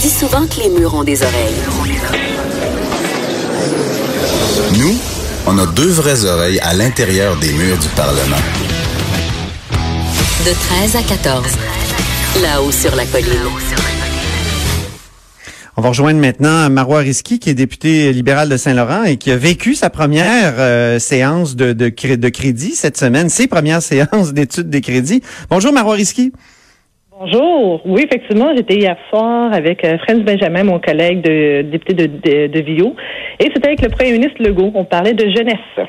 Dit souvent que les murs ont des oreilles. Nous, on a deux vraies oreilles à l'intérieur des murs du Parlement. De 13 à 14. Là-haut sur la colline. On va rejoindre maintenant Marois Risky, qui est député libéral de Saint-Laurent et qui a vécu sa première euh, séance de, de, cré- de crédit cette semaine, ses premières séances d'études des crédits. Bonjour Marois Risky. Bonjour. Oui, effectivement, j'étais hier soir avec euh, Franz Benjamin, mon collègue de député de, de, de Vio, et c'était avec le premier ministre Legault. On parlait de jeunesse.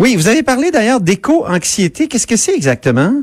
Oui, vous avez parlé d'ailleurs d'éco-anxiété. Qu'est-ce que c'est exactement?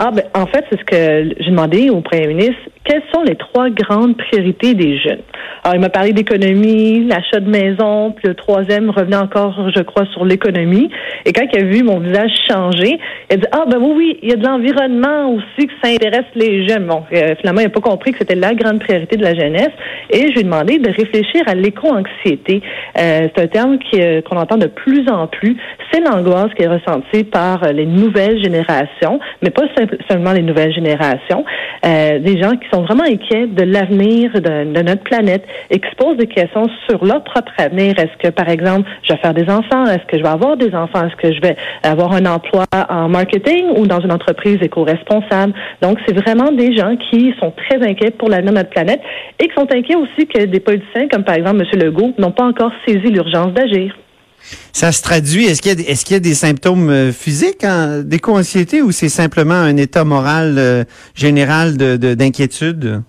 Ah, ben, en fait, c'est ce que j'ai demandé au premier ministre. Quelles sont les trois grandes priorités des jeunes? Alors, il m'a parlé d'économie, l'achat de maison, puis le troisième revenait encore, je crois, sur l'économie. Et quand il a vu mon visage changer, il a dit, ah, ben oui, oui, il y a de l'environnement aussi que ça intéresse les jeunes. Bon, euh, finalement, il n'a pas compris que c'était la grande priorité de la jeunesse. Et je lui ai demandé de réfléchir à l'éco-anxiété. Euh, c'est un terme euh, qu'on entend de plus en plus. C'est l'angoisse qui est ressentie par euh, les nouvelles générations, mais pas seulement les nouvelles générations. Des gens qui sont vraiment inquiets de l'avenir de, notre planète et qui se posent des questions sur leur propre avenir. Est-ce que, par exemple, je vais faire des enfants? Est-ce que je vais avoir des enfants? Est-ce que je vais avoir un emploi en marketing ou dans une entreprise éco-responsable? Donc, c'est vraiment des gens qui sont très inquiets pour l'avenir de notre planète et qui sont inquiets aussi que des politiciens, comme par exemple M. Legault, n'ont pas encore saisi l'urgence d'agir. Ça se traduit, est-ce qu'il y, a- y des symptômes euh, physiques hein, d'éco-anxiété ou c'est simplement un état moral euh, général de- de- d'inquiétude?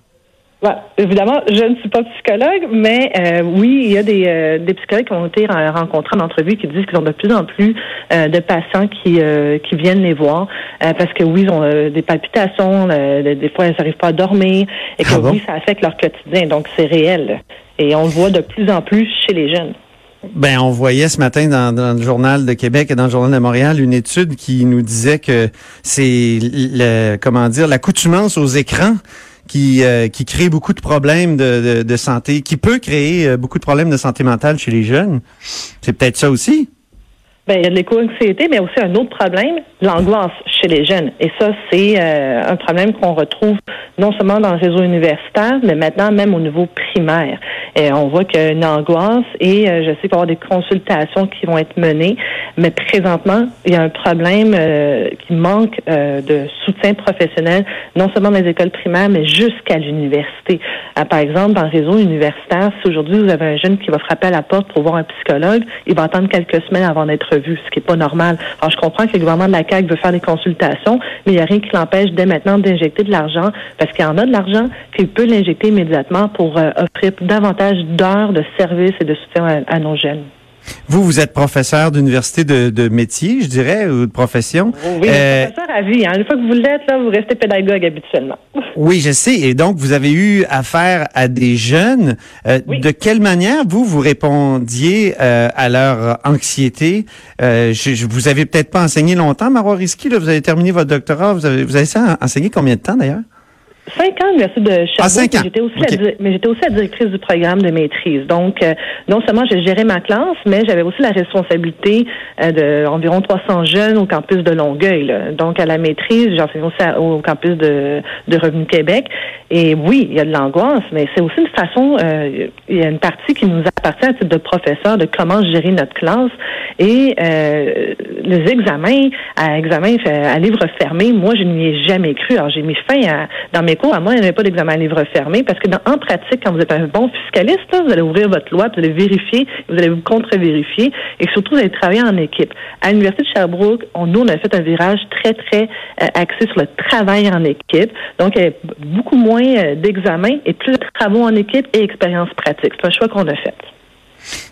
Ouais, évidemment, je ne suis pas psychologue, mais euh, oui, il y a des, euh, des psychologues qui ont été rencontrés en entrevue qui disent qu'ils ont de plus en plus euh, de patients qui, qui viennent les voir parce que oui, ils ont des palpitations, des fois ils n'arrivent pas à dormir et que Ah bon? oui, ça affecte leur quotidien. Donc c'est réel et on le voit de plus en plus chez les jeunes. Ben, on voyait ce matin dans, le journal de Québec et dans le journal de Montréal une étude qui nous disait que c'est le, comment dire, l'accoutumance aux écrans qui, euh, qui crée beaucoup de problèmes de, de, de santé, qui peut créer euh, beaucoup de problèmes de santé mentale chez les jeunes. C'est peut-être ça aussi. Ben, il y a de l'éco-anxiété, mais aussi un autre problème, l'angoisse chez les jeunes. Et ça, c'est euh, un problème qu'on retrouve non seulement dans le réseau universitaire, mais maintenant même au niveau primaire. Et on voit qu'il y a une angoisse et euh, je sais qu'il va y avoir des consultations qui vont être menées, mais présentement, il y a un problème euh, qui manque euh, de soutien professionnel, non seulement dans les écoles primaires, mais jusqu'à l'université. Euh, par exemple, dans le réseau universitaire, si aujourd'hui vous avez un jeune qui va frapper à la porte pour voir un psychologue, il va attendre quelques semaines avant d'être revu, ce qui n'est pas normal. Alors, je comprends que le gouvernement de la CAQ veut faire des consultations, mais il n'y a rien qui l'empêche dès maintenant d'injecter de l'argent, parce qu'il y en a de l'argent qu'il peut l'injecter immédiatement pour euh, offrir davantage d'heures de services et de soutien à, à nos jeunes. Vous, vous êtes professeur d'université de, de métier, je dirais, ou de profession. Oui, Euh, professeur à vie. Hein. Une fois que vous l'êtes, là, vous restez pédagogue habituellement. Oui, je sais. Et donc, vous avez eu affaire à des jeunes. Euh, Oui. De quelle manière, vous, vous répondiez euh, à leur anxiété? Euh, je, je- vous avez peut-être pas enseigné longtemps, Marois Risky. Là, vous avez terminé votre doctorat. Vous avez, vous avez ça enseigné combien de temps, d'ailleurs? Cinq ans à l'Université de Sherbrooke, Ah, cinq ans. mais j'étais aussi, la, mais j'étais aussi la directrice du programme de maîtrise. Donc, euh, non seulement je gérais ma classe, mais j'avais aussi la responsabilité euh, de environ 300 jeunes au campus de Longueuil. là. Donc, à la maîtrise, j'enseignais aussi à- au campus de, de Revenu Québec. Et oui, il y a de l'angoisse, mais c'est aussi une façon, euh, il y a une partie qui nous appartient à titre de professeur de comment gérer notre classe. Et euh, les examens, à examen à livre fermé, moi, je n'y ai jamais cru. Alors, j'ai mis fin à, dans mes à moi, il n'y avait pas d'examen à livre fermé parce que en pratique, quand vous êtes un bon fiscaliste, vous allez ouvrir votre loi, vous allez vérifier, vous allez vous contre-vérifier et surtout, vous allez travailler en équipe. À l'Université de Sherbrooke, on, nous, on a fait un virage très, très euh, axé sur le travail en équipe. Donc, il y avait beaucoup moins euh, d'examens et plus de travaux en équipe et expériences pratiques. C'est un choix qu'on a fait.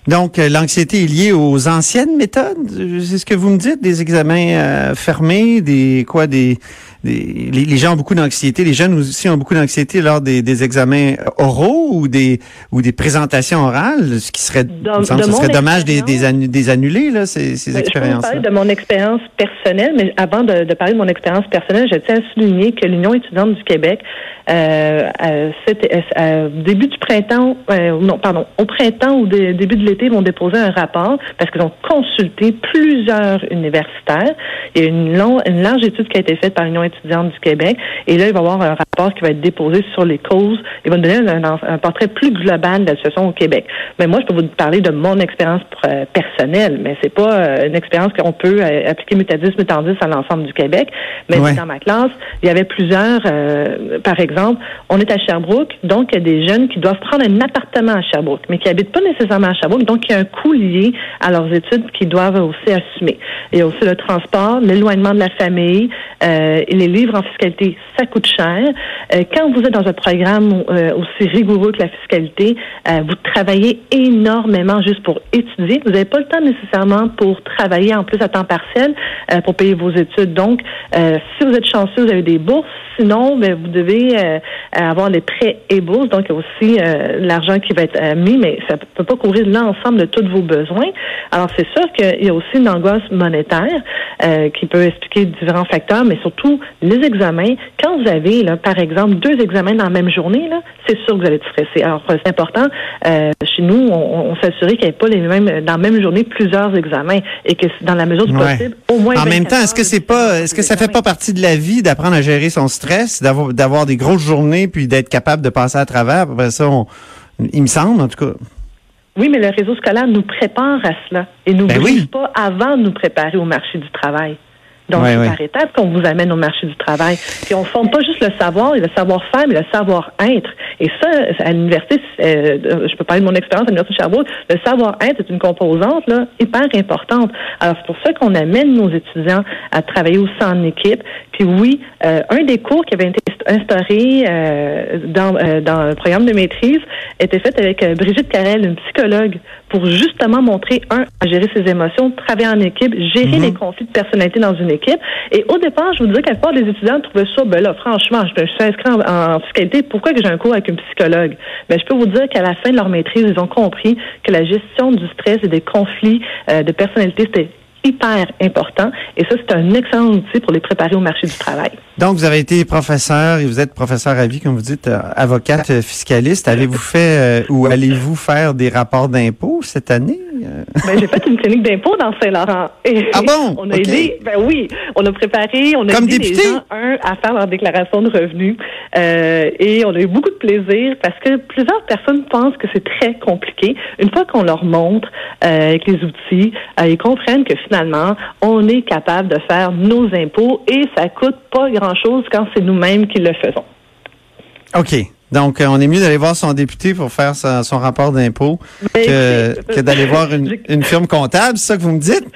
Donc, euh, l'anxiété est liée aux anciennes méthodes? C'est ce que vous me dites, des examens fermés, des quoi, des- les, les gens ont beaucoup d'anxiété, les jeunes aussi ont beaucoup d'anxiété lors des, des examens oraux ou des ou des présentations orales, ce qui serait, De- semble, de ce serait dommage des, des, annu- des annuler là, ces, ces Ben, Je expériences. parler de mon expérience personnelle, mais avant de, de parler de mon expérience personnelle, je tiens à souligner que l'Union étudiante du Québec, euh, euh, euh, euh, début du printemps, euh, non, pardon, au printemps ou dé- début de l'été, vont déposer un rapport parce qu'ils ont consulté plusieurs universitaires. Il y a une, long- une large étude qui a été faite par l'Union étudiante du Québec, et là, il va y avoir un rapport qui va être déposé sur les causes. Il va nous donner un, un- un portrait plus global de la situation au Québec. Mais moi, je peux vous parler de mon expérience euh, personnelle, mais c'est pas euh, une expérience qu'on peut euh, appliquer mutadis mutandis à l'ensemble du Québec. Mais Ouais. dans ma classe, il y avait plusieurs, par exemple, on est à Sherbrooke, donc il y a des jeunes qui doivent prendre un appartement à Sherbrooke, mais qui habitent pas nécessairement à Sherbrooke, donc il y a un coût lié à leurs études qu'ils doivent aussi assumer. Il y a aussi le transport, l'éloignement de la famille, euh, les livres en fiscalité, ça coûte cher. Euh, quand vous êtes dans un programme euh, aussi rigoureux que la fiscalité, euh, vous travaillez énormément juste pour étudier. Vous n'avez pas le temps nécessairement pour travailler en plus à temps partiel euh, pour payer vos études. Donc, euh, si vous êtes chanceux, vous avez des bourses. Sinon, ben, vous devez avoir les prêts et bourses. Donc, il y a aussi l'argent qui va être mis, mais ça ne peut pas couvrir l'ensemble de tous vos besoins. Alors, c'est sûr qu'il y a aussi une angoisse monétaire qui peut expliquer différents facteurs, mais surtout les examens. Quand vous avez, là, par exemple, deux examens dans la même journée, c'est sûr que vous allez être stressé. Alors, c'est important. euh, chez nous, on, on s'assurait qu'il n'y ait pas les mêmes, dans la même journée plusieurs examens et que dans la mesure du Ouais. possible, au moins. En même 24 temps, est-ce que c'est pas, est-ce que ça fait pas partie de la vie d'apprendre à gérer son stress, d'avoir, d'avoir des grosses journées puis d'être capable de passer à travers? Après ça, on- il me semble, en tout cas. Oui, mais le réseau scolaire nous prépare à cela et nous Ben brise oui. pas avant de nous préparer au marché du travail. Donc, Ouais, c'est ouais. par étapes qu'on vous amène au marché du travail. Puis on ne forme pas juste le savoir et le savoir-faire, mais le savoir-être. Et ça, à l'université, euh, je peux parler de mon expérience à l'Université de Sherbrooke, le savoir-être est une composante là, hyper importante. Alors, c'est pour ça qu'on amène nos étudiants à travailler aussi en équipe. Puis oui, euh, un des cours qui avait été instauré euh, dans, euh, dans le programme de maîtrise était fait avec euh, Brigitte Carrel, une psychologue, pour justement montrer, un, à gérer ses émotions, travailler en équipe, gérer les conflits de personnalité dans une équipe. Et au départ, je vous disais qu'à la plupart des étudiants trouvaient ça, ben là, franchement, je suis inscrit en, en fiscalité, pourquoi que j'ai un cours avec une psychologue? Ben, je peux vous dire qu'à la fin de leur maîtrise, ils ont compris que la gestion du stress et des conflits euh, de personnalité, c'était hyper important. Et ça, c'est un excellent outil pour les préparer au marché du travail. Donc, vous avez été professeur et vous êtes professeur à vie, comme vous dites, euh, avocate euh, fiscaliste. Avez-vous fait euh, ou allez-vous faire des rapports d'impôts cette année? Euh, Ben, j'ai fait une clinique d'impôt dans Saint-Laurent. Ah bon? On a aidé, ben oui, on a préparé, on a Comme aidé député? les gens, un, à faire leur déclaration de revenus. Euh, et on a eu beaucoup de plaisir parce que plusieurs personnes pensent que c'est très compliqué. Une fois qu'on leur montre euh, avec les outils, euh, ils comprennent que finalement, on est capable de faire nos impôts et ça coûte pas grand-chose quand c'est nous-mêmes qui le faisons. OK. Donc, euh, on est mieux d'aller voir son député pour faire sa- son rapport d'impôt Ben, que, d'aller voir une, une firme comptable, c'est ça que vous me dites?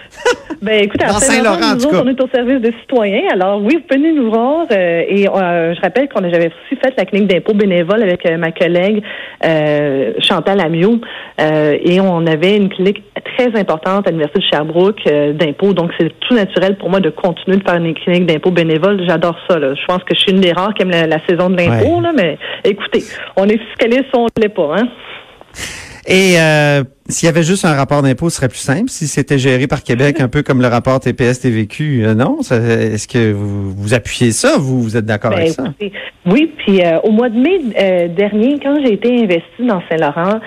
Ben, écoutez, à Dans Saint-Laurent, nous autres, on est au service des citoyens. Alors, oui, vous venez nous voir. euh, et euh, je rappelle qu'on a- j'avais aussi fait la clinique d'impôt bénévole avec euh, ma collègue Chantal Amiot. Et on avait une clinique très importante à l'Université de Sherbrooke d'impôt. Donc, c'est tout naturel pour moi de continuer de faire une clinique d'impôt bénévole. J'adore ça. Là. Je pense que je suis une des rares qui aime la, la saison de l'impôt. Ouais. là, Mais écoutez, on est fiscaliste, on ne l'est pas. Hein? Et euh, s'il y avait juste un rapport d'impôt, ce serait plus simple. Si c'était géré par Québec, un peu comme le rapport TPS-TVQ, euh, non? Ça- Est-ce que vous, vous appuyez ça? Vous, vous êtes d'accord Ben, avec ça? écoutez, oui, puis euh, au mois de mai euh, dernier, quand j'ai été investie dans Saint-Laurent,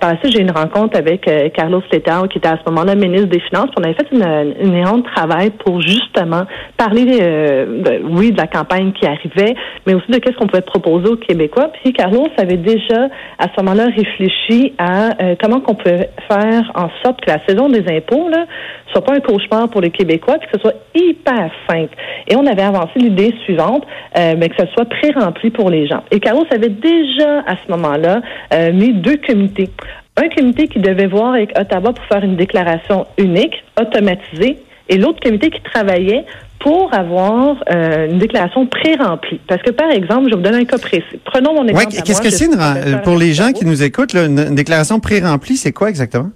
par la suite, j'ai eu une rencontre avec Carlos Letao, qui était à ce moment-là ministre des Finances. Puis on avait fait une, une énorme travail pour justement parler, de- oui, de la campagne qui arrivait, mais aussi de qu'est-ce qu'on pouvait proposer aux Québécois. Puis Carlos avait déjà, à ce moment-là, réfléchi à comment qu'on peut faire en sorte que la saison des impôts là soit pas un cauchemar pour les Québécois, puis que ce soit hyper simple. Et on avait avancé l'idée suivante, euh, mais que ce soit pré-rempli pour les gens. Et Carlos avait déjà, à ce moment-là, euh, mis deux comités. Un comité qui devait voir avec Ottawa pour faire une déclaration unique, automatisée, et l'autre comité qui travaillait pour avoir euh, une déclaration pré-remplie. Parce que, par exemple, je vais vous donner un cas précis. Prenons mon exemple. Ouais, qu'est-ce que c'est une pour les gens qui nous écoutent, là, une, une déclaration pré-remplie, c'est quoi exactement?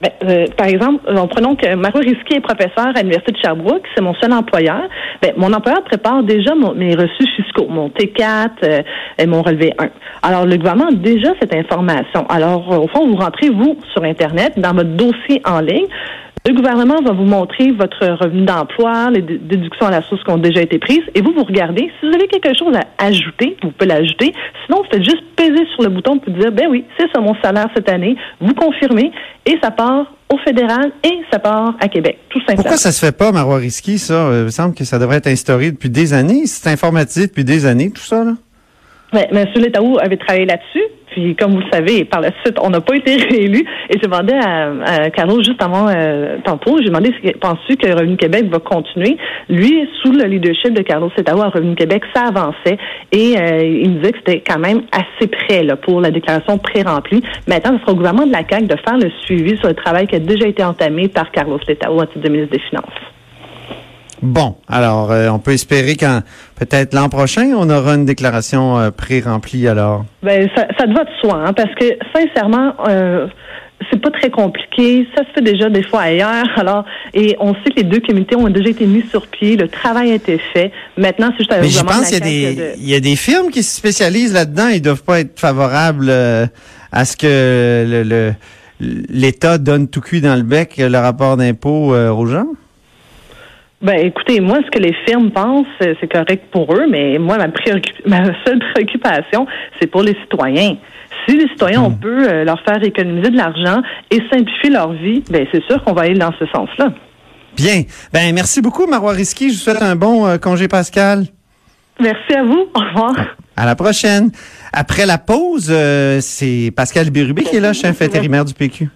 Ben, euh, par exemple, en prenons que Mario Risky est professeur à l'Université de Sherbrooke, c'est mon seul employeur. Ben, mon employeur prépare déjà mon- mes reçus fiscaux, mon T4 euh, et mon relevé 1. Alors, le gouvernement a déjà cette information. Alors, euh, au fond, vous rentrez, vous, sur Internet, dans votre dossier en ligne. Le gouvernement va vous montrer votre revenu d'emploi, les dé- déductions à la source qui ont déjà été prises, et vous, vous regardez. Si vous avez quelque chose à ajouter, vous pouvez l'ajouter. Sinon, vous faites juste peser sur le bouton pour dire, ben oui, c'est ça mon salaire cette année. Vous confirmez, et ça part au fédéral et ça part à Québec, tout simplement. Pourquoi ça se fait pas, Marois Risky, ça? Euh, il me semble que ça devrait être instauré depuis des années. C'est informatisé depuis des années, tout ça, là. Mais M. Letaou avait travaillé là-dessus. Puis, comme vous le savez, par la suite, on n'a pas été réélu. Et j'ai demandé à, à Carlo juste avant euh, tantôt, j'ai demandé penses-tu que Revenu Québec va continuer? Lui, sous le leadership de Carlos Letaou à Revenu Québec, ça avançait. Et euh, il me disait que c'était quand même assez près là, pour la déclaration pré-remplie. Maintenant, ce sera au gouvernement de la CAQ de faire le suivi sur le travail qui a déjà été entamé par Carlos en titre de ministre des Finances. Bon, alors, euh, on peut espérer qu'en peut-être l'an prochain, on aura une déclaration euh, pré-remplie, alors. Ben, ça, ça te va de soi, hein, parce que sincèrement, euh, c'est pas très compliqué. Ça se fait déjà des fois ailleurs. Alors, et on sait que les deux comités ont déjà été mis sur pied. Le travail a été fait. Maintenant, c'est juste à Mais je pense qu'il y, de- y a des firmes qui se spécialisent là-dedans. Ils doivent pas être favorables euh, à ce que le- le- l'État donne tout cuit dans le bec euh, le rapport d'impôt euh, aux gens. Ben, écoutez, moi, ce que les firmes pensent, euh, c'est correct pour eux, mais moi, ma, préoccup- ma seule préoccupation, c'est pour les citoyens. Si les citoyens, on peut euh, leur faire économiser de l'argent et simplifier leur vie, ben, c'est sûr qu'on va aller dans ce sens-là. Bien. Ben, merci beaucoup, Marois Risky. Je vous souhaite un bon euh, congé pascal. Merci à vous. Au revoir. À la prochaine. Après la pause, euh, c'est Pascal Bérubé qui est là, chef intérimaire du PQ.